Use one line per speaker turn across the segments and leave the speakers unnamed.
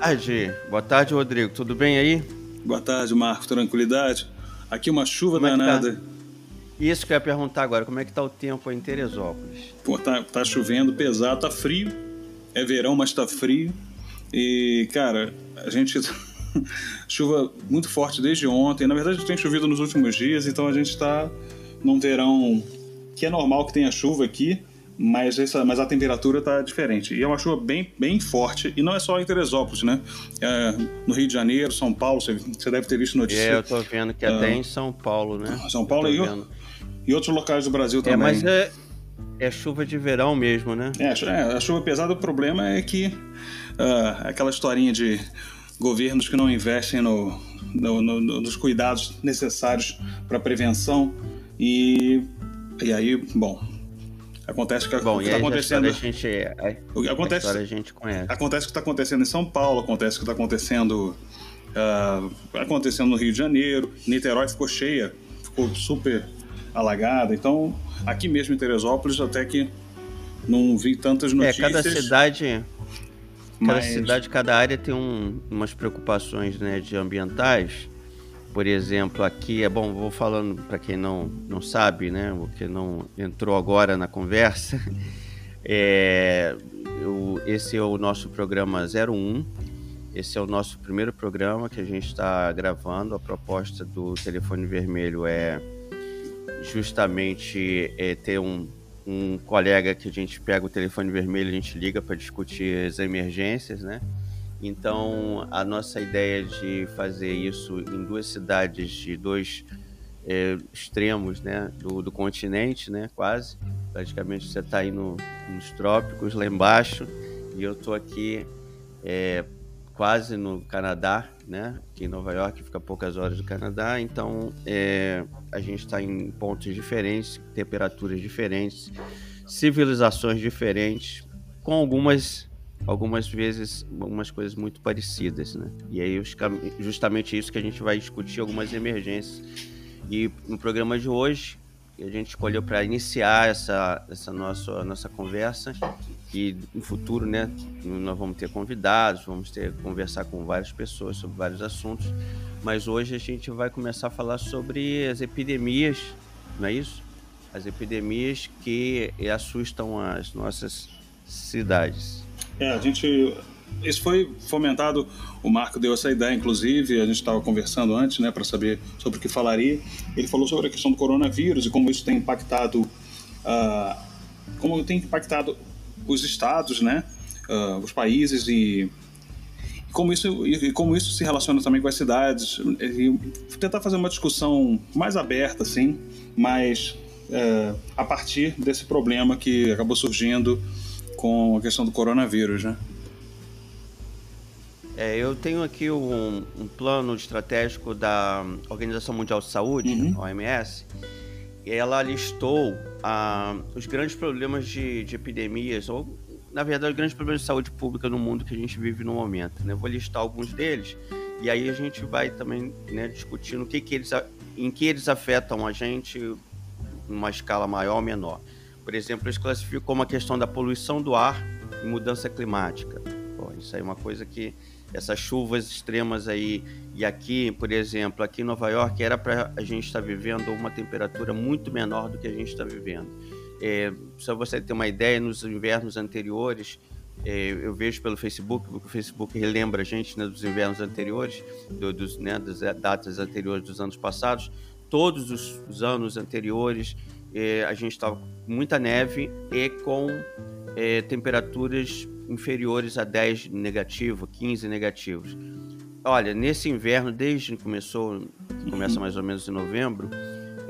Boa tarde. Boa tarde, Rodrigo. Tudo bem aí?
Boa tarde, Marco. Tranquilidade? Aqui uma chuva Como danada. É
tá? Isso que eu ia perguntar agora. Como é que tá o tempo aí em Teresópolis?
Pô, tá, tá chovendo pesado, tá frio. É verão, mas tá frio. E, cara, a gente... chuva muito forte desde ontem. Na verdade, tem chovido nos últimos dias, então a gente está num verão que é normal que tenha chuva aqui, mas, essa, mas a temperatura está diferente. E é uma chuva bem, bem forte, e não é só em Teresópolis, né? É, no Rio de Janeiro, São Paulo, você, você deve ter visto notícias.
É, eu estou vendo que até é, em São Paulo, né?
São Paulo e, e outros locais do Brasil também. É,
mas é, é chuva de verão mesmo, né?
É, é a chuva pesada, o problema é que uh, aquela historinha de governos que não investem no, no, no, nos cuidados necessários para prevenção e, e aí, bom, acontece que
bom,
o que está acontecendo.
A gente, o que acontece, a, a gente conhece.
Acontece o que está acontecendo em São Paulo, acontece o que está acontecendo uh, acontecendo no Rio de Janeiro, Niterói ficou cheia, ficou super alagada. Então, aqui mesmo em Teresópolis, até que não vi tantas notícias.
É, cada cidade Cada Mas... cidade, cada área tem um, umas preocupações né, de ambientais. Por exemplo, aqui é bom, vou falando para quem não, não sabe, né, o que não entrou agora na conversa. É, o, esse é o nosso programa 01. Esse é o nosso primeiro programa que a gente está gravando. A proposta do Telefone Vermelho é justamente é, ter um, um colega que a gente pega o telefone vermelho, a gente liga para discutir as emergências, né? Então, a nossa ideia de fazer isso em duas cidades de dois é, extremos, né, do, do, continente, né, quase. Praticamente você está aí no, nos trópicos, lá embaixo, e eu estou aqui é, quase no Canadá, né? Aqui em Nova York fica poucas horas do Canadá, então é, a gente está em pontos diferentes, temperaturas diferentes, civilizações diferentes, com algumas algumas vezes algumas coisas muito parecidas, né? E aí justamente isso que a gente vai discutir algumas emergências. E no programa de hoje a gente escolheu para iniciar essa, essa nossa, nossa conversa. E no futuro, né, nós vamos ter convidados, vamos ter conversar com várias pessoas sobre vários assuntos. Mas hoje a gente vai começar a falar sobre as epidemias, não é isso? As epidemias que assustam as nossas cidades.
É, a gente isso foi fomentado, o Marco deu essa ideia, inclusive, a gente estava conversando antes, né, para saber sobre o que falaria. Ele falou sobre a questão do coronavírus e como isso tem impactado, uh, como tem impactado os estados, né, uh, os países e, como isso e como isso se relaciona também com as cidades. E tentar fazer uma discussão mais aberta, assim, mas uh, a partir desse problema que acabou surgindo com a questão do coronavírus, né?
É, eu tenho aqui um, um, plano estratégico da Organização Mundial de Saúde, uhum. OMS, e ela listou ah, os grandes problemas de, de, epidemias, ou na verdade, os grandes problemas de saúde pública no mundo que a gente vive no momento. Né? Eu vou listar alguns deles e aí a gente vai também né, discutindo o que que eles, em que eles afetam a gente numa escala maior ou menor. Por exemplo, eles classificam como a questão da poluição do ar e mudança climática. Pô, isso aí é uma coisa que essas chuvas extremas aí. E aqui, por exemplo, aqui em Nova York, era para a gente estar tá vivendo uma temperatura muito menor do que a gente está vivendo. É, só você ter uma ideia, nos invernos anteriores, é, eu vejo pelo Facebook, porque o Facebook relembra a gente né, dos invernos anteriores, do, dos, né, das datas anteriores dos anos passados. Todos os, os anos anteriores, é, a gente estava com muita neve e com é, temperaturas inferiores a 10 negativo, 15 negativos. Olha, nesse inverno, desde que começou, começa mais ou menos em novembro,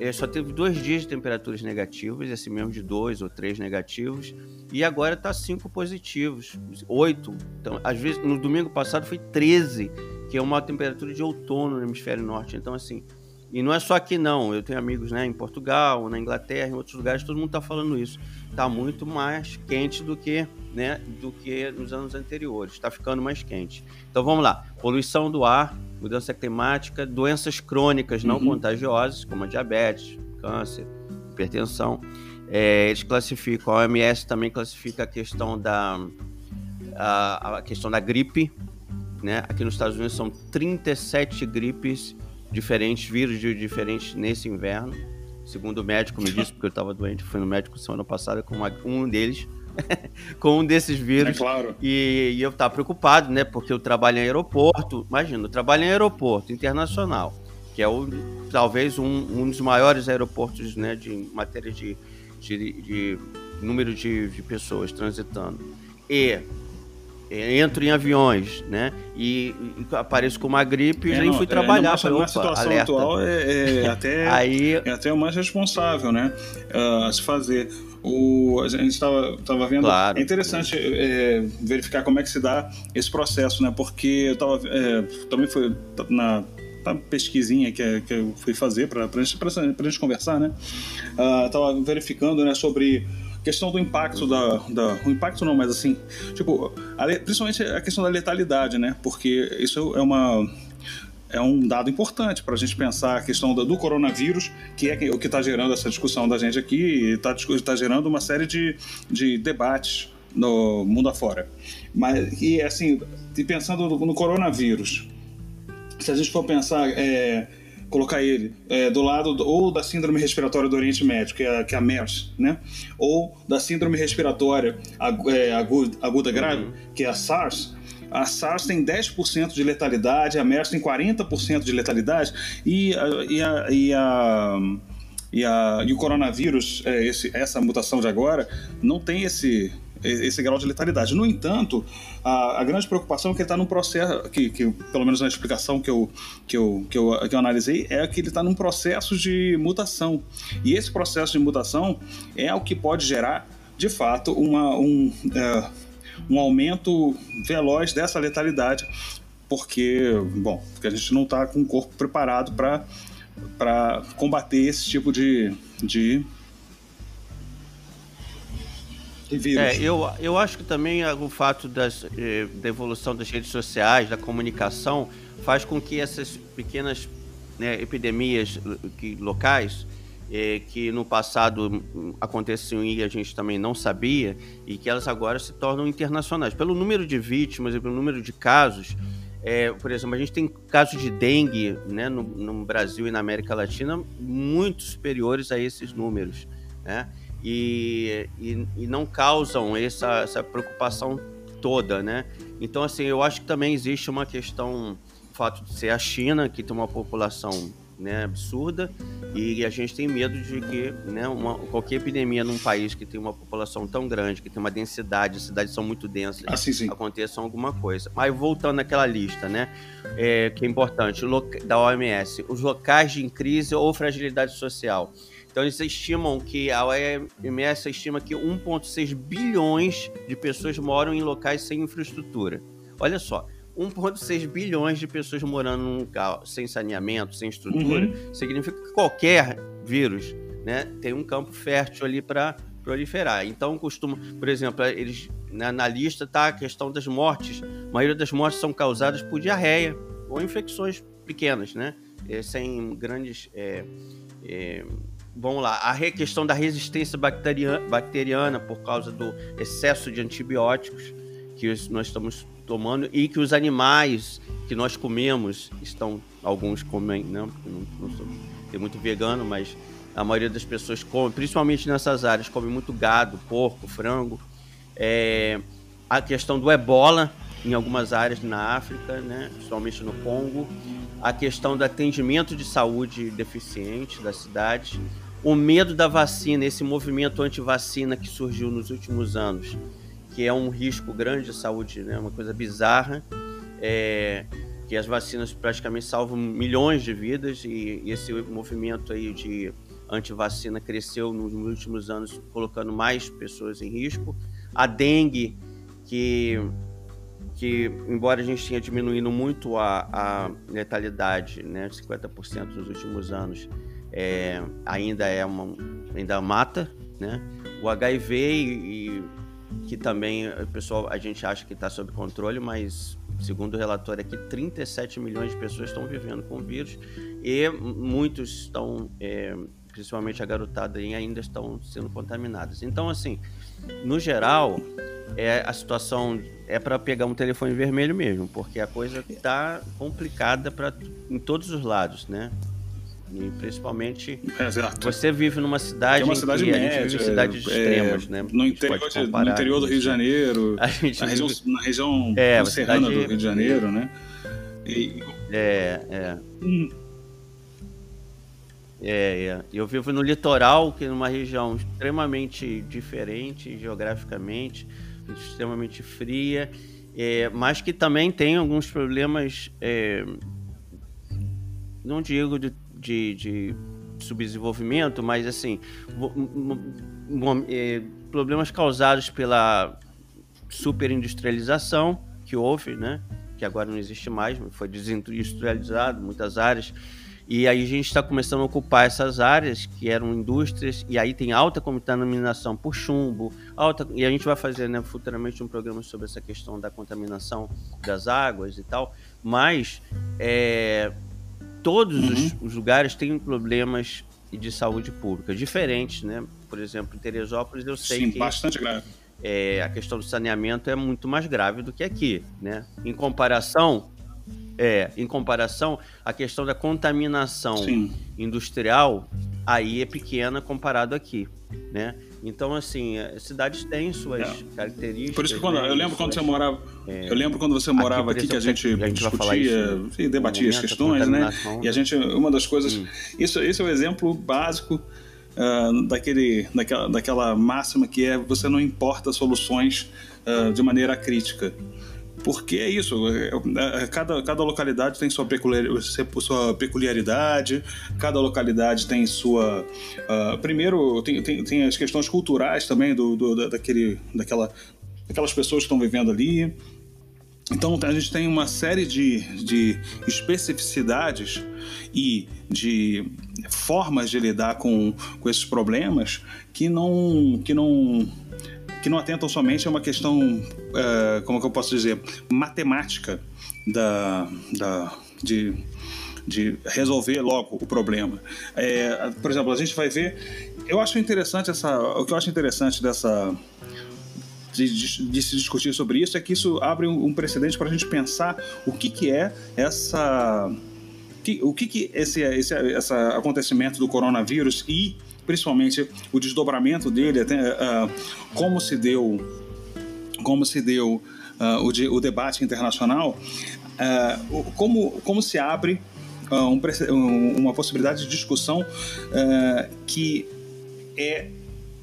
é, só teve dois dias de temperaturas negativas, esse mesmo de dois ou três negativos, e agora está cinco positivos, oito. Então, às vezes, no domingo passado foi 13, que é uma temperatura de outono no hemisfério norte. Então, assim, e não é só aqui não, eu tenho amigos né, em Portugal, na Inglaterra, em outros lugares, todo mundo está falando isso. Está muito mais quente do que, né, do que nos anos anteriores, está ficando mais quente. Então vamos lá, poluição do ar, mudança climática, doenças crônicas não uhum. contagiosas, como a diabetes, câncer, hipertensão. É, eles classificam, a OMS também classifica a questão da, a, a questão da gripe, né? Aqui nos Estados Unidos são 37 gripes diferentes, vírus diferentes nesse inverno. Segundo o médico me disse, porque eu estava doente, fui no médico semana passada com uma, um deles, com um desses vírus.
É claro.
E, e eu estava preocupado, né? Porque eu trabalho em aeroporto. Imagina, eu trabalho em aeroporto internacional, que é o, talvez um, um dos maiores aeroportos, né? De matéria de, de, de número de, de pessoas transitando. E entro em aviões, né? E, e apareço com uma gripe e é, nem fui é, trabalhar.
É, numa, situação alerta. atual é, é até, Aí... é até o mais responsável, né? Uh, a se fazer. O, a gente estava vendo.
Claro,
é interessante é, verificar como é que se dá esse processo, né? Porque eu estava. É, também foi na, na pesquisinha que, que eu fui fazer para a gente, gente conversar, né? Estava uh, verificando né, sobre questão do impacto da, da, o impacto não, mas assim, tipo, a, principalmente a questão da letalidade, né? Porque isso é uma é um dado importante para a gente pensar a questão do, do coronavírus, que é o que está gerando essa discussão da gente aqui, e está tá gerando uma série de, de debates no mundo afora. Mas, e assim, e pensando no, no coronavírus, se a gente for pensar é, colocar ele é, do lado do, ou da síndrome respiratória do Oriente Médio, que é, que é a MERS, né? Ou da síndrome respiratória é, aguda, aguda grave, uhum. que é a SARS. A SARS tem 10% de letalidade, a MERS tem 40% de letalidade e a, e a, e a e, a, e o coronavírus, é, esse, essa mutação de agora, não tem esse, esse grau de letalidade. No entanto, a, a grande preocupação é que ele está num processo, que, que, pelo menos na explicação que eu, que eu, que eu, que eu analisei, é que ele está num processo de mutação. E esse processo de mutação é o que pode gerar, de fato, uma, um, é, um aumento veloz dessa letalidade, porque, bom, porque a gente não está com o corpo preparado para combater esse tipo de, de
vírus. É, eu, eu acho que também o fato das, eh, da evolução das redes sociais, da comunicação, faz com que essas pequenas né, epidemias que, locais, eh, que no passado aconteciam e a gente também não sabia, e que elas agora se tornam internacionais. Pelo número de vítimas e pelo número de casos, é, por exemplo, a gente tem casos de dengue né, no, no Brasil e na América Latina muito superiores a esses números. Né? E, e, e não causam essa, essa preocupação toda, né? Então, assim, eu acho que também existe uma questão, o fato de ser a China, que tem uma população né, absurda, e a gente tem medo de que né, uma, qualquer epidemia num país que tem uma população tão grande, que tem uma densidade, as cidades são muito densas,
ah, sim, sim.
aconteça alguma coisa. Mas voltando àquela lista, né, é, que é importante, da OMS, os locais de crise ou fragilidade social. Então eles estimam que a OMS estima que 1,6 bilhões de pessoas moram em locais sem infraestrutura. Olha só, 1,6 bilhões de pessoas morando num local sem saneamento, sem estrutura, uhum. significa que qualquer vírus né, tem um campo fértil ali para proliferar. Então, costuma, por exemplo, eles na, na lista está a questão das mortes. A maioria das mortes são causadas por diarreia ou infecções pequenas, né? É, sem grandes é, é, vamos lá, a questão da resistência bacteriana, bacteriana por causa do excesso de antibióticos que nós estamos tomando e que os animais que nós comemos estão, alguns comem, não, não, não sou, tem muito vegano, mas a maioria das pessoas come, principalmente nessas áreas, come muito gado, porco, frango. É, a questão do ebola em algumas áreas na África, né, principalmente no Congo. A questão do atendimento de saúde deficiente das cidades, o medo da vacina, esse movimento anti-vacina que surgiu nos últimos anos, que é um risco grande de saúde, né? uma coisa bizarra, é, que as vacinas praticamente salvam milhões de vidas e, e esse movimento aí de anti-vacina cresceu nos últimos anos, colocando mais pessoas em risco. A dengue, que que, embora a gente tenha diminuído muito a, a letalidade, né, 50% nos últimos anos, é, ainda é uma, ainda mata, né? O HIV e, e que também o pessoal a gente acha que está sob controle, mas segundo o relatório aqui, 37 milhões de pessoas estão vivendo com o vírus e muitos estão é, principalmente a garotada ainda estão sendo contaminadas. Então, assim, no geral, é a situação é para pegar um telefone vermelho mesmo, porque a coisa está complicada para em todos os lados, né? E principalmente
Exato.
você vive numa cidade,
é uma cidade
que
média,
a gente vive cidades é, extremas, né?
No interior, no interior do Rio de Janeiro, na região, na região é, serrana cidade... do Rio de Janeiro, né?
E... É, é. Hum. É, é. Eu vivo no litoral, que é uma região extremamente diferente geograficamente, extremamente fria, é, mas que também tem alguns problemas, é, não digo de, de, de, subdesenvolvimento, mas assim, é, problemas causados pela superindustrialização que houve, né? Que agora não existe mais, foi desindustrializado muitas áreas e aí a gente está começando a ocupar essas áreas que eram indústrias, e aí tem alta contaminação por chumbo, alta, e a gente vai fazer né, futuramente um programa sobre essa questão da contaminação das águas e tal. Mas é, todos uhum. os, os, lugares têm problemas de saúde pública diferentes, né? Por exemplo, em Teresópolis eu sei
Sim,
que
bastante grave.
É, a questão do saneamento é muito mais grave do que aqui, né? Em comparação, é, em comparação, a questão da contaminação Sim. industrial aí é pequena comparado aqui, né? Então, assim, cidades têm suas é. características.
Por isso que quando, né, eu lembro quando você morava, é, eu lembro quando você morava aqui, aqui que a gente, a gente discutia e debatia as questões, né? E a gente, uma das coisas, hum. isso, esse é o exemplo básico uh, daquele, daquela, daquela máxima que é você não importa soluções uh, de maneira crítica. Porque é isso, é, é, cada, cada localidade tem sua, peculiar, sua peculiaridade, cada localidade tem sua. Uh, primeiro, tem, tem, tem, as questões culturais também do, do, daquele, daquela, daquelas pessoas que estão vivendo ali. Então a gente tem uma série de, de especificidades e de formas de lidar com, com esses problemas que não, que não que não atentam somente a uma questão, uh, como que eu posso dizer, matemática da, da, de, de resolver logo o problema. É, por exemplo, a gente vai ver, eu acho interessante essa, o que eu acho interessante dessa de, de, de, se discutir sobre isso é que isso abre um, um precedente para a gente pensar o que, que é essa. Que, o que, que esse, esse, esse acontecimento do coronavírus e principalmente o desdobramento dele, até, uh, como se deu, como se deu uh, o, de, o, debate internacional, uh, como, como se abre um, uma possibilidade de discussão que é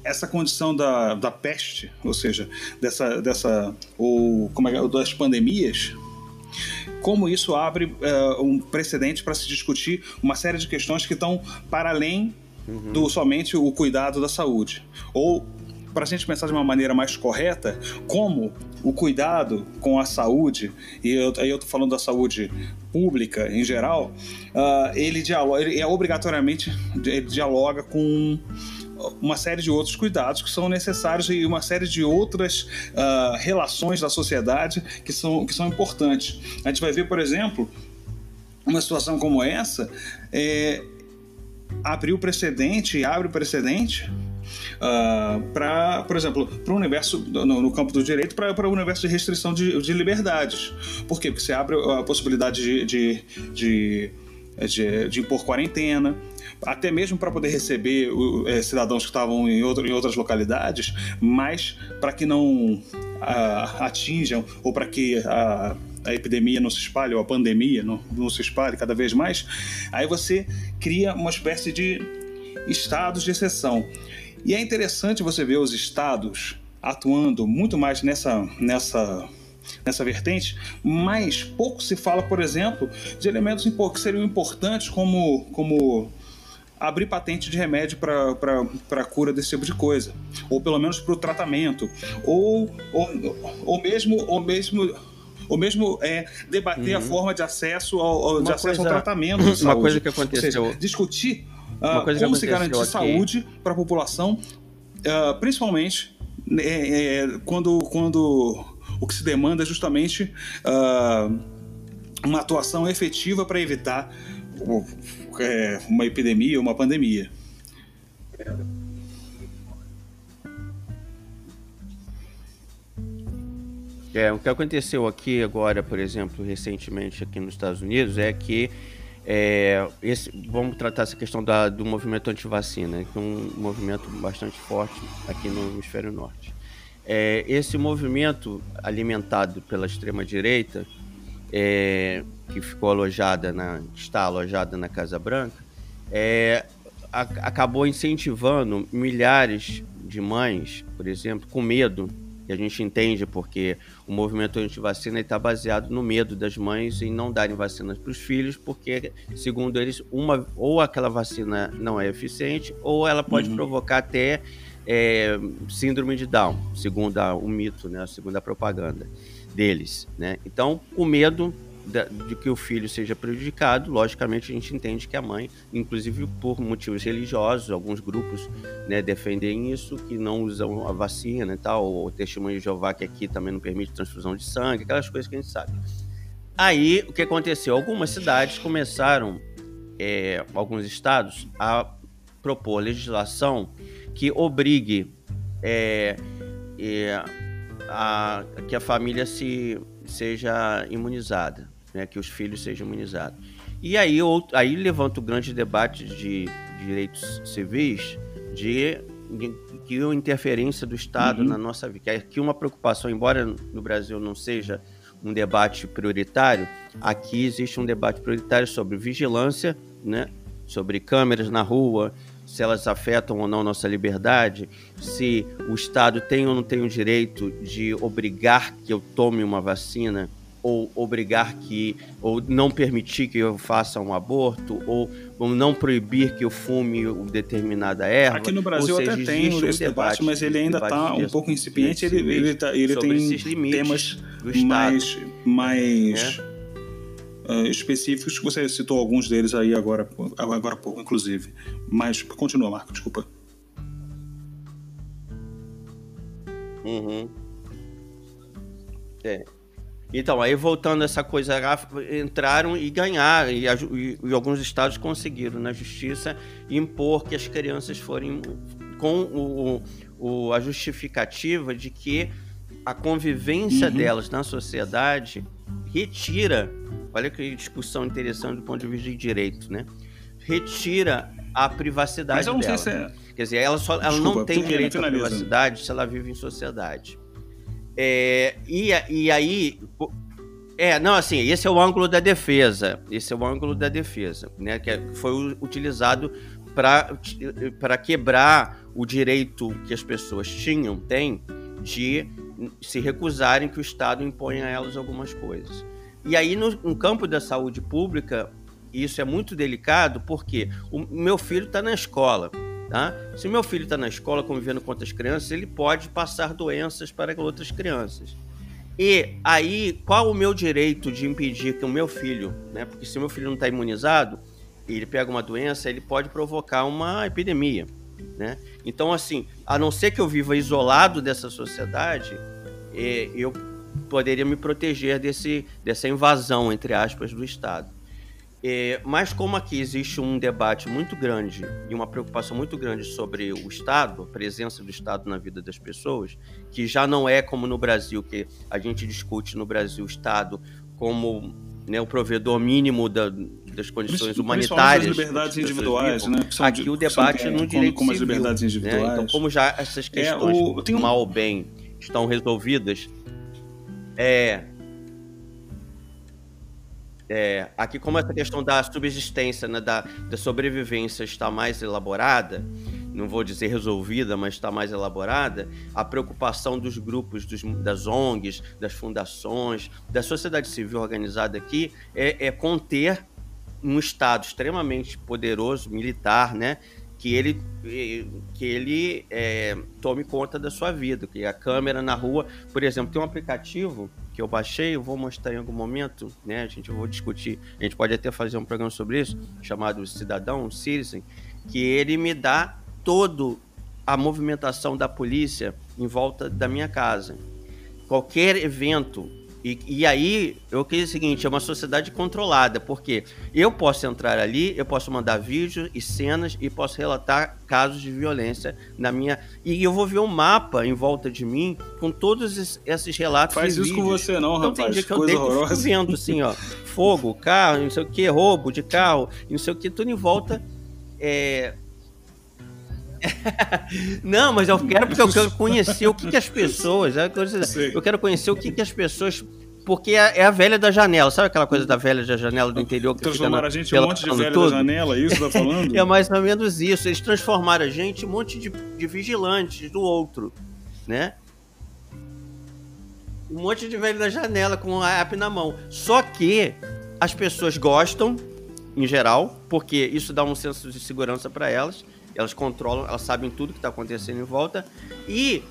essa condição da, da peste, ou seja, dessa, dessa ou, como é, das pandemias, como isso abre uh, um precedente para se discutir uma série de questões que estão para além uhum. do somente o cuidado da saúde. Ou, para a gente pensar de uma maneira mais correta, como o cuidado com a saúde, e eu, aí eu estou falando da saúde pública em geral, uh, ele, dialoga, ele é obrigatoriamente ele dialoga com uma série de outros cuidados que são necessários e uma série de outras uh, relações da sociedade que são, que são importantes. A gente vai ver, por exemplo, uma situação como essa, é, abriu precedente, abre precedente uh, ah, para, por exemplo, para o universo, no, no, campo do direito, para o universo de restrição de, de, liberdades. Por quê? Porque você abre a possibilidade de, de, de, de, de impor quarentena, até mesmo para poder receber é, cidadãos que estavam em, outro, em outras localidades, mas para que não uh, atinjam ou para que a a epidemia não se espalhe, ou a pandemia não, não se espalhe cada vez mais, aí você cria uma espécie de estados de exceção. E é interessante você ver os estados atuando muito mais nessa, nessa, nessa vertente, mas pouco se fala, por exemplo, de elementos que seriam importantes como, como abrir patente de remédio para a cura desse tipo de coisa, ou pelo menos para o tratamento, ou, ou, ou mesmo, ou mesmo ou mesmo é, debater uhum. a forma de acesso ao, ao de acesso ao tratamento
Uma saúde. coisa que aconteceu.
Seja, discutir uh, como se garantir aqui. saúde para a população, uh, principalmente é, é, quando, quando o que se demanda é justamente uh, uma atuação efetiva para evitar é, uma epidemia, uma pandemia.
É, o que aconteceu aqui agora, por exemplo, recentemente aqui nos Estados Unidos, é que é, esse, vamos tratar essa questão da, do movimento anti-vacina, que é um movimento bastante forte aqui no hemisfério norte. É, esse movimento alimentado pela extrema-direita, é, que ficou alojada na, está alojada na Casa Branca, é, a, acabou incentivando milhares de mães, por exemplo, com medo e a gente entende porque o movimento anti-vacina está baseado no medo das mães em não darem vacinas para os filhos, porque, segundo eles, uma ou aquela vacina não é eficiente, ou ela pode uhum. provocar até é, síndrome de Down, segundo a, o mito, né, segundo a propaganda deles. Né? Então, o medo de que o filho seja prejudicado, logicamente a gente entende que a mãe, inclusive por motivos religiosos, alguns grupos né, defendem isso, que não usam a vacina e tal, o testemunho de Jeová que aqui também não permite transfusão de sangue, aquelas coisas que a gente sabe. Aí, o que aconteceu? Algumas cidades começaram, é, alguns estados, a propor legislação que obrigue é, é, a, que a família se seja imunizada né, que os filhos sejam imunizados. E aí, outro, aí levanta o grande debate de direitos civis de, de que a interferência do Estado uhum. na nossa vida. Que aqui uma preocupação, embora no Brasil não seja um debate prioritário, aqui existe um debate prioritário sobre vigilância, né, sobre câmeras na rua, se elas afetam ou não nossa liberdade, se o Estado tem ou não tem o direito de obrigar que eu tome uma vacina ou obrigar que, ou não permitir que eu faça um aborto, ou, ou não proibir que eu fume determinada erva.
Aqui no Brasil seja, até tem esse debate, debate, mas ele ainda está um pouco incipiente, ele, ele, tá, ele tem temas mais, mais é. uh, específicos, que você citou alguns deles aí agora, agora há pouco, inclusive. Mas continua, Marco, desculpa.
Uhum. É. Então, aí voltando essa coisa, entraram e ganharam, e, e, e, alguns estados conseguiram na justiça impor que as crianças forem com o, o a justificativa de que a convivência uhum. delas na sociedade retira, olha que discussão interessante do ponto de vista de direito, né? Retira a privacidade Mas eu não dela. Sei se é... Quer dizer, ela, só, ela Desculpa, não tem direito à privacidade se ela vive em sociedade. É, e, e aí. É, não, assim, esse é o ângulo da defesa. Esse é o ângulo da defesa, né? Que é, foi utilizado para quebrar o direito que as pessoas tinham, têm, de se recusarem que o Estado imponha a elas algumas coisas. E aí, no, no campo da saúde pública, isso é muito delicado, porque o meu filho está na escola. Tá? Se meu filho está na escola convivendo com outras crianças, ele pode passar doenças para outras crianças. E aí, qual o meu direito de impedir que o meu filho, né? Porque se o meu filho não está imunizado, ele pega uma doença, ele pode provocar uma epidemia, né? Então, assim, a não ser que eu viva isolado dessa sociedade, eu poderia me proteger desse, dessa invasão, entre aspas, do Estado. É, mas como aqui existe um debate muito grande e uma preocupação muito grande sobre o Estado, a presença do Estado na vida das pessoas, que já não é como no Brasil, que a gente discute no Brasil o Estado como né, o provedor mínimo da, das condições humanitárias.
Das liberdades individuais,
né? Aqui
de,
o debate é no direito
como, como as liberdades
civil,
individuais.
Né? Então, como já essas questões, é, o, um... mal ou bem, estão resolvidas, é, é, aqui, como essa questão da subsistência, né, da, da sobrevivência está mais elaborada, não vou dizer resolvida, mas está mais elaborada, a preocupação dos grupos, dos, das ONGs, das fundações, da sociedade civil organizada aqui é, é conter um Estado extremamente poderoso, militar, né, que ele, que ele é, tome conta da sua vida, que a câmera na rua, por exemplo, tem um aplicativo que eu baixei, eu vou mostrar em algum momento, né? A gente vou discutir, a gente pode até fazer um programa sobre isso, chamado Cidadão, Citizen, que ele me dá todo a movimentação da polícia em volta da minha casa. Qualquer evento E, e aí, eu queria o seguinte, é uma sociedade controlada, porque eu posso entrar ali, eu posso mandar vídeos e cenas e posso relatar casos de violência na minha... E eu vou ver um mapa em volta de mim com todos esses relatos
Faz isso
vídeos.
com você não,
então,
rapaz.
tem dia que eu deito
horrorosa.
vendo, assim, ó, fogo, carro, não sei o que, roubo de carro, não sei o que, tudo em volta. É... Não, mas eu quero porque eu quero conhecer o que, que as pessoas. é coisa-
Sei.
Eu quero conhecer o que, que as pessoas. Porque é é a velha da janela, sabe aquela coisa da velha da janela do interior que fica
Transformaram
na,
a gente em um monte de velho
tudo?
da janela, é isso que tá falando?
É mais ou menos isso. Eles transformaram a gente em um monte de, de vigilantes do outro, né? Um monte de velho da janela com a app na mão. Só que as pessoas gostam, em geral, porque isso dá um senso de segurança para elas. Elas controlam, elas sabem tudo que está acontecendo em volta. E,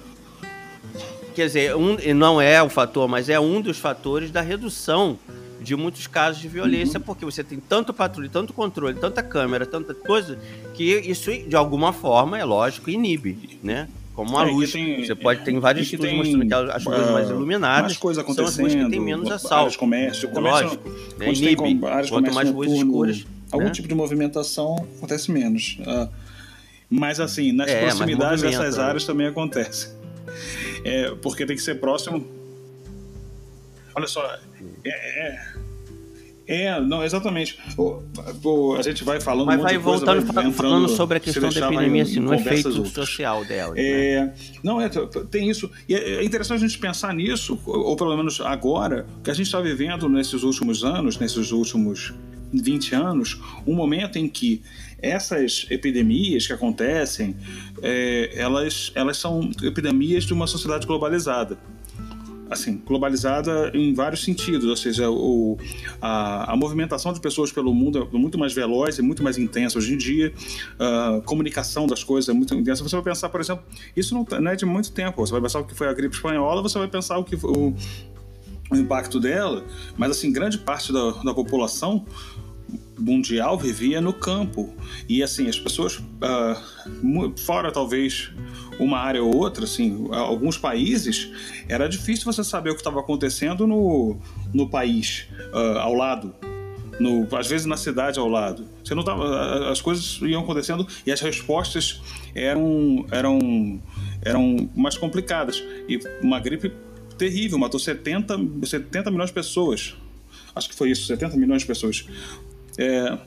quer dizer, um, e não é o fator, mas é um dos fatores da redução de muitos casos de violência, porque você tem tanto patrulha, tanto controle, tanta câmera, tanta coisa, que isso, de alguma forma, é lógico, inibe, né? Como uma
É,
luz.
tem-
você pode ter vários estudos
tem,
mostrando que as mais
ah,
iluminadas
mais coisa
são as ruas que
acontecendo,
têm menos assalto.
comércio, comércio
Lógico, né?
tem
Inibe.
com- áreas
Quanto mais
noturno,
escuras,
algum
né?
tipo de movimentação acontece menos. Ah, mas assim, nas
É,
proximidades dessas
né?
áreas também acontece. É, porque tem que ser próximo. Olha só, é, é, é, não, exatamente. O- o- a gente vai falando
Mas vai
de coisa,
voltando,
vai
fala-
entrando,
falando sobre a questão da epidemia,
em
assim, no efeito
outras.
social dela. né?
É, não, é, tem isso. E é é interessante a gente pensar nisso, ou ou pelo menos agora, que a gente está vivendo nesses últimos anos, nesses últimos 20 anos, um momento em que essas epidemias que acontecem, é, elas, elas são epidemias de uma sociedade globalizada. Assim, globalizada em vários sentidos, ou seja, o, a, a movimentação de pessoas pelo mundo é muito mais veloz e muito mais intensa. Hoje em dia, a comunicação das coisas é muito intensa. Você vai pensar, por exemplo, isso não, tá- não é de muito tempo, você vai pensar o que foi a gripe espanhola, você vai pensar o que o, o impacto dela, mas assim, grande parte da, da população mundial vivia no campo. E assim as pessoas mu- fora talvez uma área ou outra assim alguns países era difícil você saber o que estava acontecendo no, no país ah, ao lado. No, às vezes na cidade ao lado. Você não tava, as coisas iam acontecendo e as respostas eram eram eram mais complicadas. E uma gripe terrível matou 70 70 milhões de pessoas. Acho que foi isso 70 milhões de pessoas é,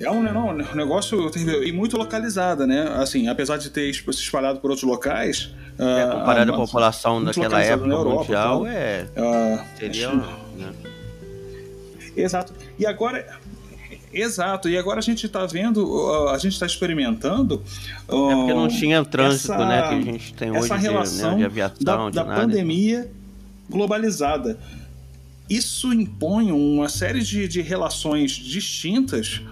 é um, não, um negócio e muito localizada, né? Assim, apesar de ter se espalhado por outros locais.
É,
ah,
comparado à
ah,
população daquela época
na Europa,
mundial,
tal.
é,
ah,
seria.
acho-
né?
Exato. E agora. Exato. E agora a gente está vendo, a gente está experimentando.
É porque não tinha trânsito,
essa-
né? Que a gente tem hoje
essa
de,
relação
né, de aviação,
da,
de
da
nada.
pandemia globalizada. Isso impõe uma série de, de relações distintas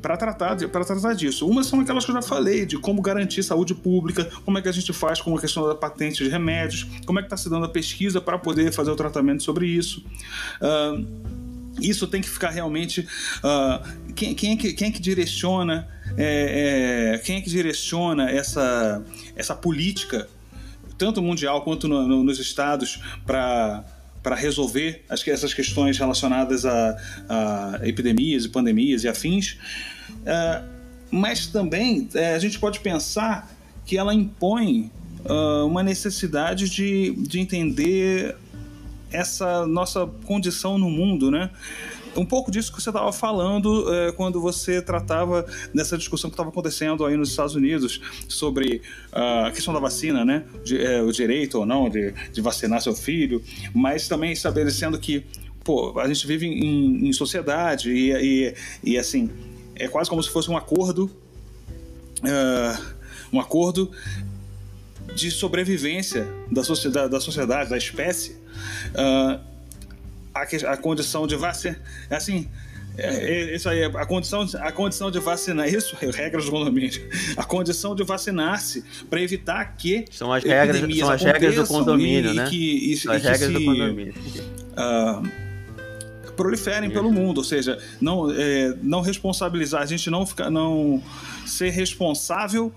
para tratar, tratar disso. Umas são aquelas que eu já falei, de como garantir saúde pública, como é que a gente faz com a questão da patente de remédios, como é que está se dando a pesquisa para poder fazer o tratamento sobre isso. Ah, isso tem que ficar realmente. ah, quem, quem, é que, quem é que direciona? é, é, quem é que direciona essa, essa política, tanto mundial quanto no- no- nos estados, para para resolver as, essas questões relacionadas a, a epidemias e pandemias e afins. Ah, mas também eh, a gente pode pensar que ela impõe ah, uma necessidade de, de entender essa nossa condição no mundo, né? Um pouco disso que você estava falando eh, quando você tratava dessa discussão que estava acontecendo aí nos Estados Unidos sobre ah, a questão da vacina, né? De, eh, o direito ou não de, de vacinar seu filho, mas também estabelecendo que, pô, a gente vive em, em sociedade e, e, e, assim, é quase como se fosse um acordo, ah, um acordo de sobrevivência da sociedade, da, sociedade, da espécie, ah, a, a condição de vacinar, assim, é, é, isso aí, a condição, a condição de vacinar, isso é regras do condomínio, a condição de vacinar-se para evitar que
São as regras, são as regras do condomínio,
e,
né?
E que, e,
São as regras do
se,
condomínio.
ah, proliferem pelo mundo, ou seja, não, é, não responsabilizar, a gente não ficar, não ser responsável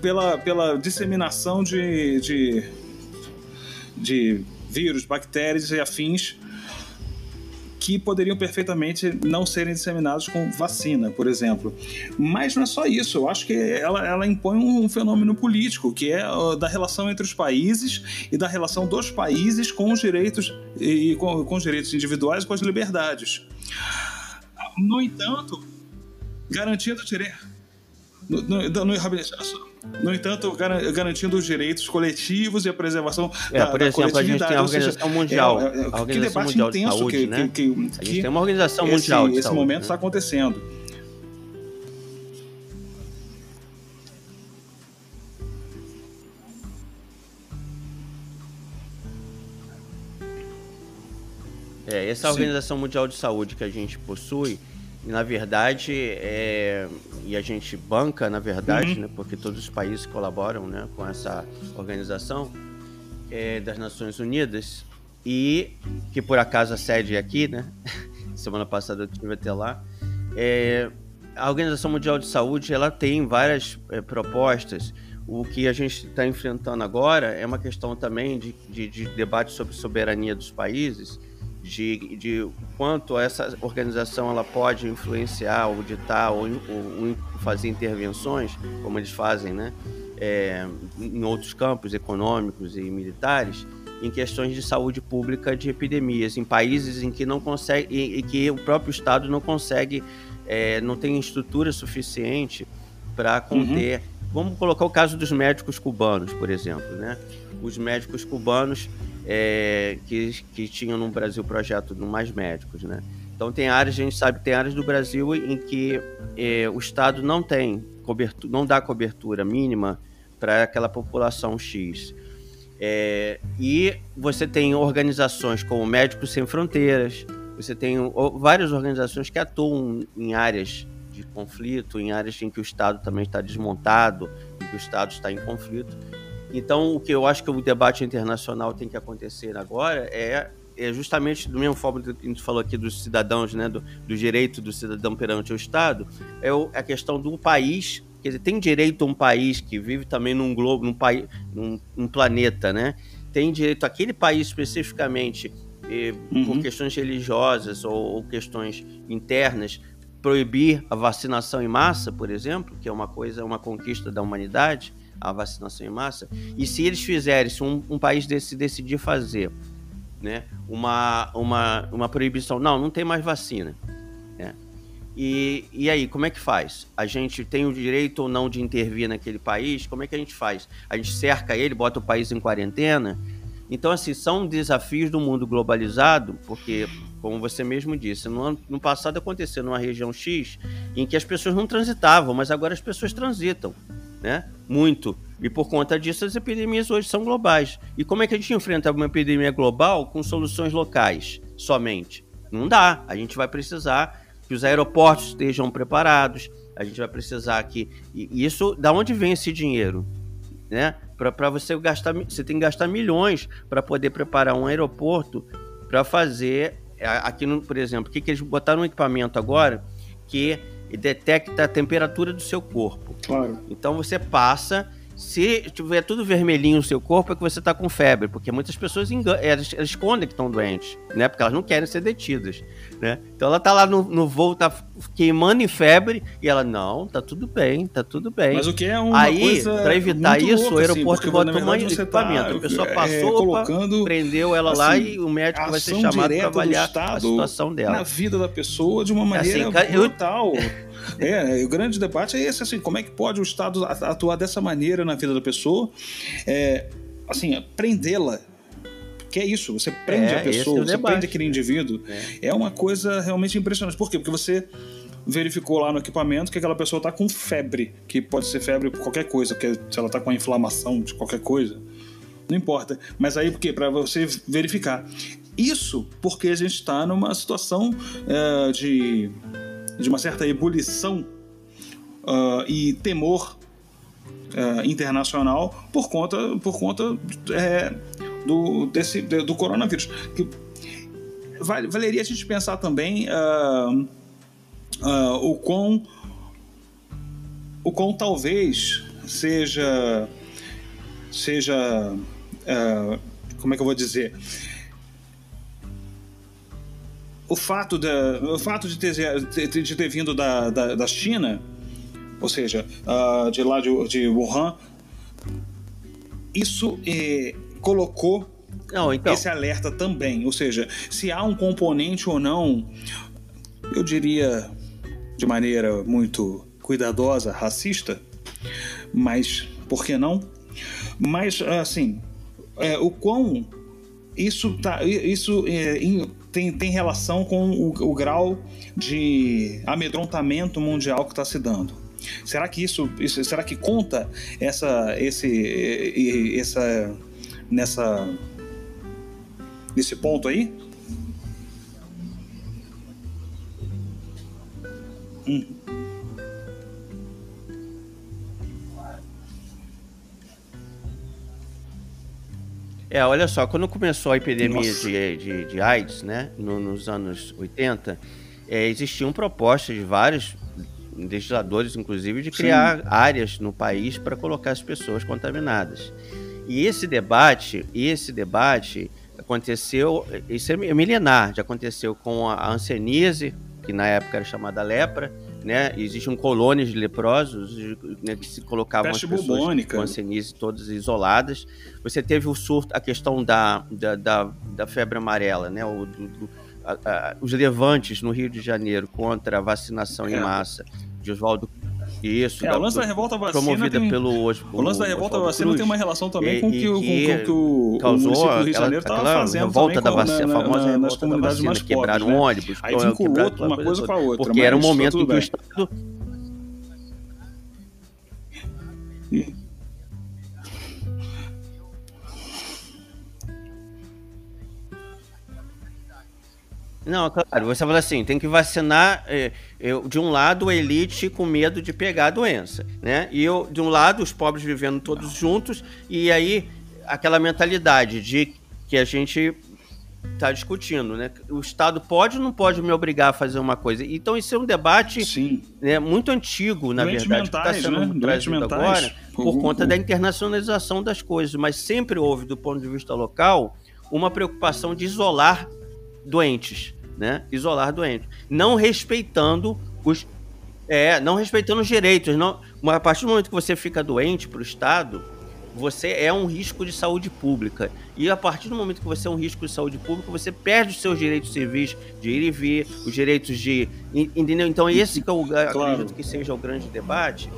pela, pela disseminação de, de, de vírus, bactérias e afins que poderiam perfeitamente não serem disseminados com vacina, por exemplo. Mas não é só isso, eu acho que ela, ela impõe um fenômeno político, que é da relação entre os países e da relação dos países com os direitos e com, com os direitos individuais e com as liberdades. No entanto, garantindo direito. No, no, no, no entanto, garantindo os direitos coletivos e a preservação
é,
da,
por
da
exemplo, a gente tem a Organização
seja,
Mundial,
é, é,
a Organização
que
Mundial
de
Saúde,
que,
né?
que, que,
a gente tem uma Organização
esse,
Mundial de
esse
Saúde,
momento
né?
está acontecendo.
É, essa
Sim.
Organização Mundial de Saúde que a gente possui, na verdade, é, e a gente banca, na verdade,
Uhum.
né, porque todos os países colaboram né, com essa organização é, das Nações Unidas, e que por acaso a sede é aqui, né? Semana passada eu estive até lá. É, a Organização Mundial de Saúde ela tem várias é, propostas. O que a gente está enfrentando agora é uma questão também de, de, de debate sobre soberania dos países, de, de quanto essa organização ela pode influenciar ou ditar ou, ou, fazer intervenções, como eles fazem, né? É, em outros campos econômicos e militares, em questões de saúde pública de epidemias, em países em que não consegue, em que o próprio Estado não consegue, é, não tem estrutura suficiente para conter. Uhum. Vamos colocar o caso dos médicos cubanos, por exemplo, né? Os médicos cubanos é, que, que tinham no Brasil projeto do Mais Médicos, né? Então tem áreas, a gente sabe, tem áreas do Brasil em que é, o Estado não tem cobertura, não dá cobertura mínima para aquela população X. É, e você tem organizações como Médicos Sem Fronteiras, você tem várias organizações que atuam em áreas de conflito, em áreas em que o Estado também está desmontado, em que o Estado está em conflito. Então, o que eu acho que o debate internacional tem que acontecer agora é, é justamente do mesmo forma que a gente falou aqui dos cidadãos, né, do, do direito do cidadão perante o Estado, é o, a questão do país quer dizer, tem direito a um país que vive também num globo, num, país, num, num planeta, né? Tem direito aquele país especificamente, eh, uhum. por questões religiosas ou, ou, questões internas, proibir a vacinação em massa, por exemplo, que é uma coisa, uma conquista da humanidade, a vacinação em massa. E se eles fizerem, se um, um país desse decidir fazer, né, uma, uma, uma proibição, não, não tem mais vacina. Né? E, e aí, como é que faz? A gente tem o direito ou não de intervir naquele país? Como é que a gente faz? A gente cerca ele, bota o país em quarentena? Então, assim, são desafios do mundo globalizado, porque, como você mesmo disse, no, ano, no passado aconteceu numa região X em que as pessoas não transitavam, mas agora as pessoas transitam, né? Muito. E por conta disso, as epidemias hoje são globais. E como é que a gente enfrenta uma epidemia global com soluções locais somente? Não dá. A gente vai precisar que os aeroportos estejam preparados, a gente vai precisar que. E isso, da onde vem esse dinheiro? Né? Para você gastar, você tem que gastar milhões para poder preparar um aeroporto para fazer. Aqui, no, por exemplo, o que, que eles botaram um equipamento agora que detecta a temperatura do seu corpo.
Claro.
Então você passa se tiver tudo vermelhinho no seu corpo, é que você está com febre, porque muitas pessoas enganam, elas, elas, escondem que estão doentes, né? Porque elas não querem ser detidas, né? Então ela tá lá no, no voo, tá queimando em febre, e ela, não, tá tudo bem, tá tudo bem.
Mas o que é uma
Aí,
coisa
para evitar isso,
louca,
o aeroporto
assim,
bota um
você
equipamento.
Tá,
a pessoa
é,
passou,
colocando,
opa, prendeu ela
assim,
lá e o médico vai ser chamado para avaliar a situação dela.
Na vida da pessoa de uma maneira
assim,
brutal. Eu... É, o grande debate é esse, assim, como é que pode o Estado atuar dessa maneira na vida da pessoa? É, assim, prendê-la. Que é isso, você prende
é,
a pessoa,
é
você
debate.
prende aquele indivíduo. É. é uma coisa realmente impressionante. Por quê? Porque você verificou lá no equipamento que aquela pessoa está com febre, que pode ser febre por qualquer coisa, porque se ela está com inflamação de qualquer coisa, não importa. Mas aí, por quê? Para você verificar. Isso porque a gente está numa situação uh, de de uma certa ebulição uh, e temor uh, internacional por conta, por conta é, do, desse, do coronavírus. Que valeria a gente pensar também uh, o quão o quão talvez seja seja como é que eu vou dizer? O fato, da, o fato de, ter, de ter vindo da, da, da China, ou seja, uh, de lá de, de Wuhan, isso eh, colocou não, então... esse alerta também. Ou seja, se há um componente ou não, eu diria de maneira muito cuidadosa, racista, mas por que não? Mas, assim, é, o quão isso, tá, isso é, tem, tem relação com o, o grau de amedrontamento mundial que está se dando. Será que isso, isso, será que conta essa, esse, essa, nessa, nesse ponto aí? Hum.
É, olha só, quando começou a epidemia de, de, de, AIDS, né, no, nos anos 80, é, existiam propostas de vários legisladores, inclusive, de criar Sim. áreas no país para colocar as pessoas contaminadas. E esse debate, esse debate aconteceu, isso é milenar, já aconteceu com a anseníase, que na época era chamada lepra, né? Existiam colônias de leprosos né, que se colocavam Peste as pessoas bubônica. com anseníase todas isoladas. Você teve o surto, a questão da, da, da, da febre amarela, né? O, do, do, a, a, os levantes no Rio de Janeiro contra a vacinação é. em massa de Oswaldo isso.
É, o lance da revolta vacina
promovida
tem,
pelo o,
o lance da revolta vacina Cruz, tem uma relação também e, com, que, que, com, que o,
causou
o
Rio de Janeiro estava fazendo revolta da vacina, na, a famosa na, nas comunidades vacina, mais pobres, quebraram né? ônibus,
aí vinculou uma coisa com a outra,
porque era um momento em que o Estado Não, claro, você fala assim, tem que vacinar eh, eu, de um lado a elite com medo de pegar a doença, né? E eu, de um lado, os pobres vivendo todos juntos, e aí aquela mentalidade de que a gente está discutindo, né? O Estado pode ou não pode me obrigar a fazer uma coisa? Então isso é um debate né, muito antigo, na Doentes verdade, mentais, que está sendo né? trazido mentais, agora por conta da internacionalização das coisas, mas sempre houve, do ponto de vista local, uma preocupação de isolar doentes, né? Isolar doentes, não respeitando os é, não respeitando os direitos, não, a partir do momento que você fica doente para o Estado, você é um risco de saúde pública. E a partir do momento que você é um risco de saúde pública, você perde os seus direitos civis de ir e vir, os direitos de. Entendeu? Então, esse que eu claro. acredito que seja o grande debate,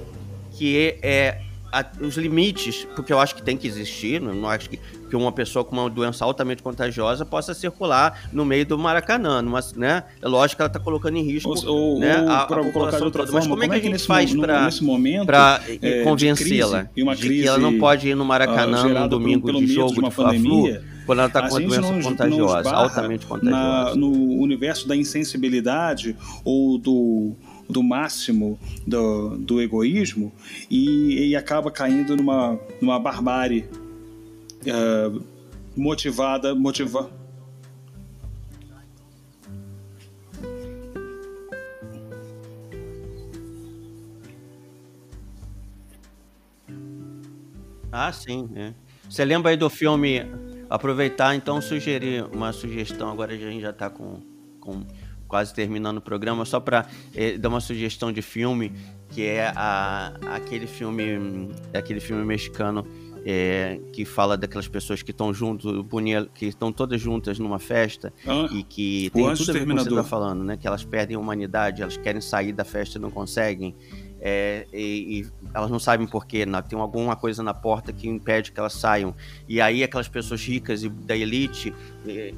que é, é a, os limites, porque eu acho que tem que existir, não, não acho que, que uma pessoa com uma doença altamente contagiosa possa circular no meio do Maracanã, numa, né? É lógico que ela está colocando em risco
ou,
né,
ou, a, a população toda. Mas como, é que a é gente faz
para é, convencê-la de, de, que ela não pode ir no Maracanã uh, num domingo de jogo de, de Fla-Flu quando ela está com a doença não, contagiosa, altamente contagiosa?
Na, no universo da insensibilidade ou do do máximo do, do egoísmo e, e, acaba caindo numa, numa barbárie uh, motivada, motiva
Ah, sim. É. Você lembra aí do filme? Aproveitar, então, sugerir uma sugestão. Agora a gente já está com, com quase terminando o programa, só para eh, dar uma sugestão de filme, que é a, aquele filme, aquele filme mexicano é, que fala daquelas pessoas que estão juntos, que estão todas juntas numa festa ah, e que tem tudo a ver com o que você está falando, né? Que elas perdem a humanidade, elas querem sair da festa e não conseguem. É, e, e, elas não sabem porquê, né? tem alguma coisa na porta que impede que elas saiam. E aí aquelas pessoas ricas e da elite e,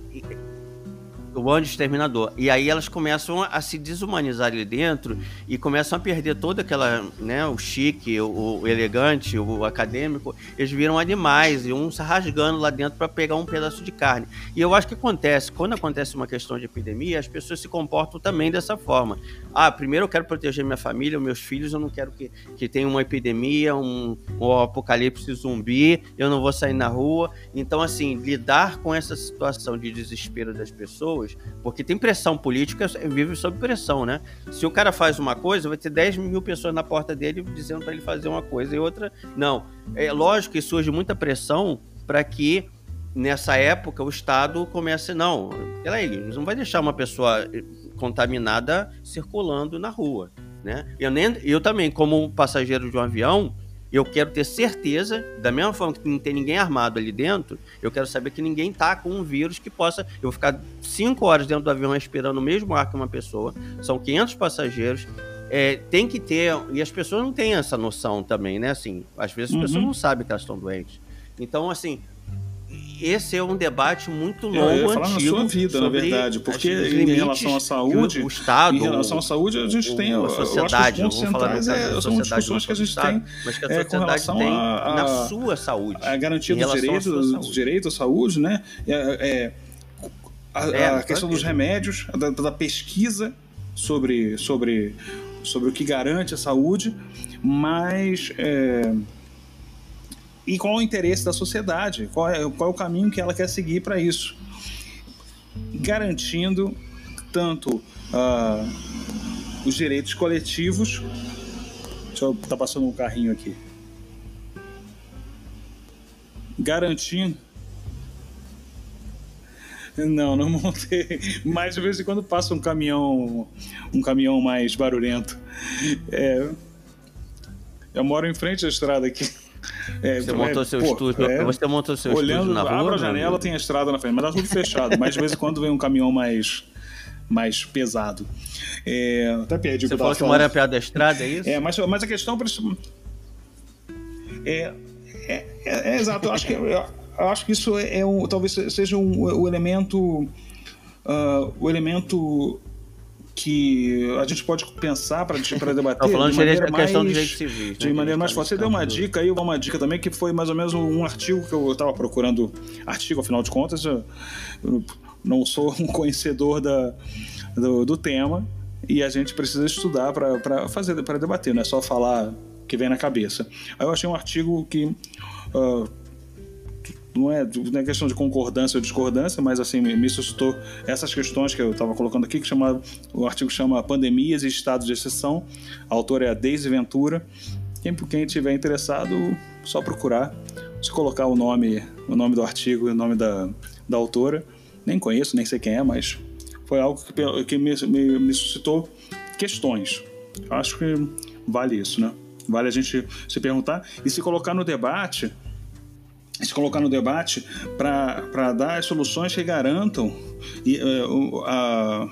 o anjo exterminador. E aí elas começam a se desumanizar ali dentro e começam a perder toda aquela, né, o chique, o, o elegante, o acadêmico. Eles viram animais e um se rasgando lá dentro para pegar um pedaço de carne. E eu acho que acontece, quando acontece uma questão de epidemia, as pessoas se comportam também dessa forma. Ah, primeiro eu quero proteger minha família, meus filhos, eu não quero que, que tenha uma epidemia, um, um apocalipse zumbi, eu não vou sair na rua. Então, assim, lidar com essa situação de desespero das pessoas pessoas, porque tem pressão política, vive sob pressão, né? Se o cara faz uma coisa, vai ter 10 mil pessoas na porta dele dizendo para ele fazer uma coisa e outra não. É lógico que surge muita pressão para que nessa época o Estado começa, não, peraí, não vai deixar uma pessoa contaminada circulando na rua, né? Eu, nem, eu também, como passageiro de um avião, eu quero ter certeza, da mesma forma que não tem ninguém armado ali dentro, eu quero saber que ninguém tá com um vírus que possa. Eu vou ficar cinco horas dentro do avião respirando o mesmo ar que uma pessoa, são 500 passageiros. É, tem que ter, e as pessoas não têm essa noção também, né? Assim, às vezes as uhum. pessoas não sabem que elas estão doentes. Então, assim, esse é um debate muito longo, eu ia
falar na sua vida, na verdade, porque em relação à saúde,
o, Estado,
em relação à saúde, a gente o, tem
a sociedade,
eu acho que os centrais é, são discussões que a gente tem,
mas que a é, com relação tem a, a,
na
sua saúde,
a garantia do direito, do direito à saúde, né? É, é a, é, a questão dos remédios, da, da pesquisa sobre, sobre, sobre o que garante a saúde, mas é, e qual é o interesse da sociedade, qual é, qual é o caminho que ela quer seguir para isso, garantindo tanto uh, os direitos coletivos. Deixa eu tá passando um carrinho aqui. Garantindo não, não montei. Mas de vez em quando passa um caminhão, um caminhão mais barulhento. É, eu moro em frente à estrada aqui.
É, você montou seu pô, estúdio. É, você montou seu
olhando,
estúdio na rua.
Abra a janela, tem a estrada na frente, mas tá tudo fechado. mas de vez em quando vem um caminhão mais mais pesado. É, até perdi
Você o que falou que mora perto da estrada, é isso?
É, mas, mas a questão é, é, é, é exato. Eu acho que eu, eu acho que isso é, é um, talvez seja um, o elemento uh, o elemento que a gente pode pensar para debater. Tá
falando de, maneira mais, questão de direitos civis. Né,
de maneira mais fácil. Você deu uma dica aí, uma dica também, que foi mais ou menos um artigo que eu estava procurando. Artigo, afinal de contas, eu não sou um conhecedor da, do, do tema e a gente precisa estudar para fazer para debater, não é só falar que vem na cabeça. Aí eu achei um artigo que uh, não é, não é questão de concordância ou discordância, mas assim, me suscitou essas questões que eu estava colocando aqui, que chama, o artigo chama Pandemias e Estados de Exceção. A autora é a Deise Ventura. Quem, quem tiver interessado, só procurar. Se colocar o nome, o nome do artigo e o nome da, da autora. Nem conheço, nem sei quem é, mas foi algo que, que me, me, me suscitou questões. Acho que vale isso, né? Vale a gente se perguntar e se colocar no debate se colocar no debate para dar as soluções que garantam e, uh, a,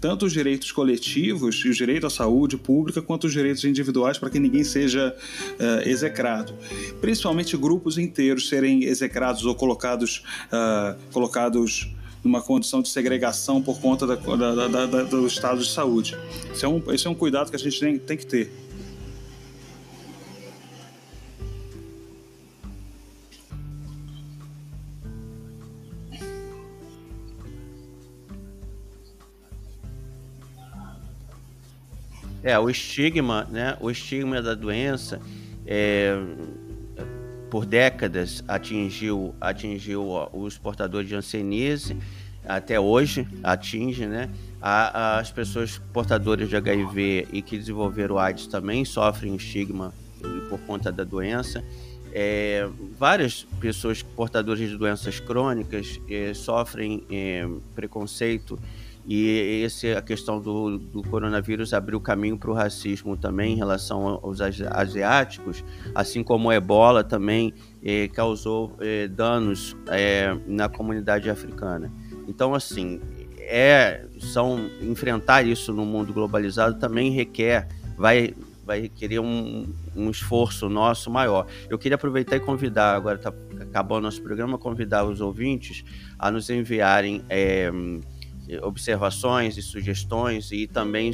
tanto os direitos coletivos e o direito à saúde pública quanto os direitos individuais para que ninguém seja uh, execrado. Principalmente grupos inteiros serem execrados ou colocados, uh, colocados numa condição de segregação por conta da, da, da, do estado de saúde. Esse é um, esse é um cuidado que a gente tem, tem que ter.
É, o estigma, né? O estigma da doença é, por décadas atingiu, atingiu os portadores de hanseníase, até hoje atinge, né? as pessoas portadoras de HIV e que desenvolveram AIDS também sofrem estigma por conta da doença. É, várias pessoas portadoras de doenças crônicas é, sofrem é, preconceito e esse, a questão do, do coronavírus abriu caminho para o racismo também em relação aos asiáticos, assim como o ebola também eh, causou eh, danos eh, na comunidade africana. Então, assim, é, são, enfrentar isso no mundo globalizado também requer, vai, vai requerer um, um esforço nosso maior. Eu queria aproveitar e convidar, agora está acabando nosso programa, convidar os ouvintes a nos enviarem observações e sugestões e também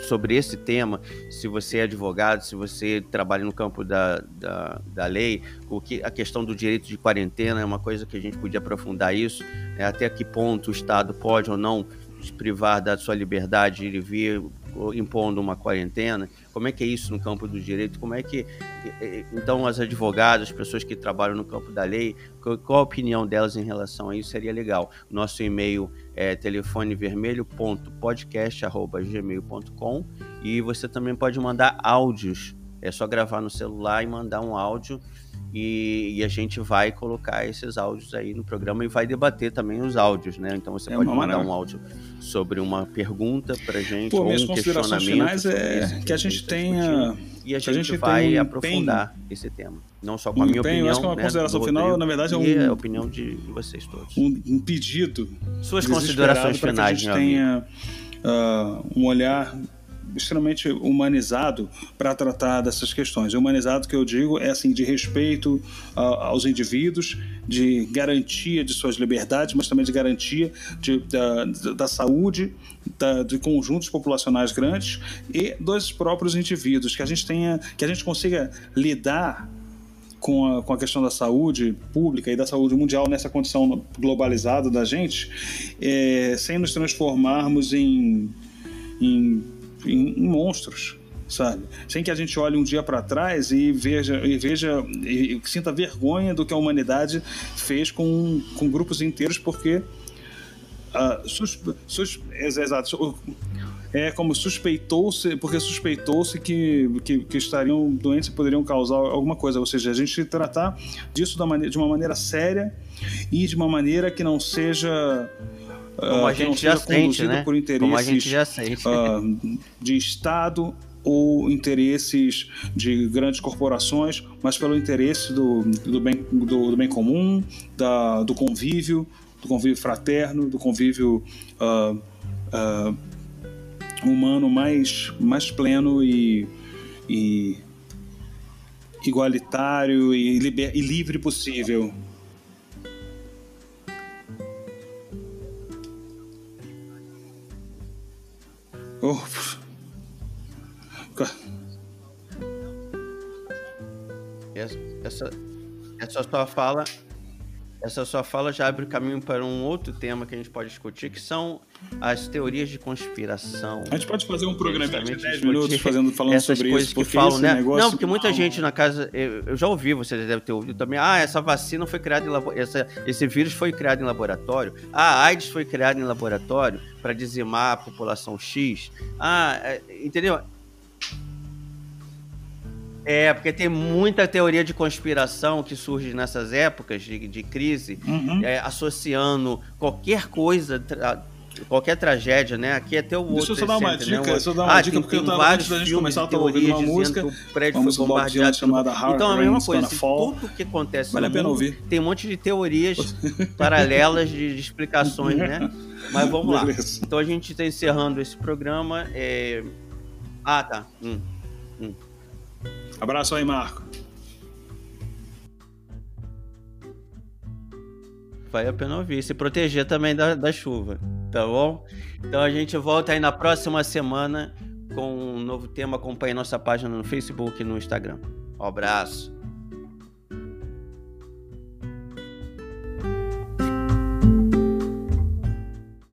sobre esse tema, se você é advogado, se você trabalha no campo da, da, da lei, o que, a questão do direito de quarentena é uma coisa que a gente podia aprofundar isso, né? até que ponto o Estado pode ou não privar da sua liberdade de ir e vir impondo uma quarentena, como é que é isso no campo do direito, como é que, então, as advogadas, as pessoas que trabalham no campo da lei, qual a opinião delas em relação a isso? Seria legal. Nosso e-mail é telefonevermelho.podcast.gmail.com e você também pode mandar áudios, é só gravar no celular e mandar um áudio E, e, a gente vai colocar esses áudios aí no programa e vai debater também os áudios, né? Então você é pode mandar um áudio sobre uma pergunta pra gente, Pô, ou
minhas
um
considerações finais é que a gente tenha...
E a gente, a gente vai um aprofundar esse tema. Não só com um a minha
empenho,
opinião,
acho que uma
né,
consideração final, na verdade, é um...
E a opinião de, vocês todos.
Um, pedido.
Suas considerações finais,
que a gente tenha uh, um olhar extremamente humanizado para tratar dessas questões. Humanizado que eu digo é assim de respeito aos indivíduos, de garantia de suas liberdades, mas também de garantia de, da, da saúde da, de conjuntos populacionais grandes e dos próprios indivíduos, que a gente tenha, que a gente consiga lidar com a, com a questão da saúde pública e da saúde mundial nessa condição globalizada da gente, é, sem nos transformarmos em, em em, em monstros, sabe? Sem que a gente olhe um dia para trás e veja e veja e, e sinta vergonha do que a humanidade fez com, com grupos inteiros, porque uh, sus, sus, exato, é como suspeitou-se, porque suspeitou-se que, que, que, estariam doentes e poderiam causar alguma coisa. Ou seja, a gente tratar disso da maneira, de uma maneira séria e de uma maneira que não seja
como a ah, gente já sente, né?
Por interesses,
Como a gente já sente.
Uh, de Estado ou interesses de grandes corporações, mas pelo interesse do, do, bem, do, do bem comum, da, do convívio, do convívio fraterno, do convívio uh, uh, humano mais, mais pleno e, e igualitário e, liber, e livre possível. Oh.
Essa, essa, sua fala essa sua fala já abre o caminho para um outro tema que a gente pode discutir, que são as teorias de conspiração.
A gente pode fazer um programa de 10 minutos fazendo, falando
essas
sobre
coisas
isso,
que falam, né? Negócio... Não, porque muita gente na casa, eu, eu, já ouvi, você já deve ter ouvido também, ah, essa vacina foi criada em laboratório, esse vírus foi criado em laboratório, ah, a AIDS foi criada em laboratório para dizimar a população X. Ah, é, entendeu? É, porque tem muita teoria de conspiração que surge nessas épocas de, de crise, uhum. é, associando qualquer coisa, tra qualquer tragédia, né? Aqui até o
outro.
Deixa eu
só dar uma
dica,
né? deixa eu dar uma ah, dica,
tem,
porque
tem
eu tava, antes da gente começar, eu tava ouvindo uma música.
O prédio uma foi bombardeado.
Chamada Hard
então, a mesma coisa, assim, tudo que acontece
vale
no mundo,
ouvir.
tem um monte de teorias paralelas de, de, explicações, né? Mas vamos lá. Então a gente está encerrando esse programa. É... Ah, tá. Hum.
Abraço aí, Marco.
Vai a pena ouvir. Se proteger também da, da chuva, tá bom? Então a gente volta aí na próxima semana com um novo tema. Acompanhe nossa página no Facebook e no Instagram. Um abraço.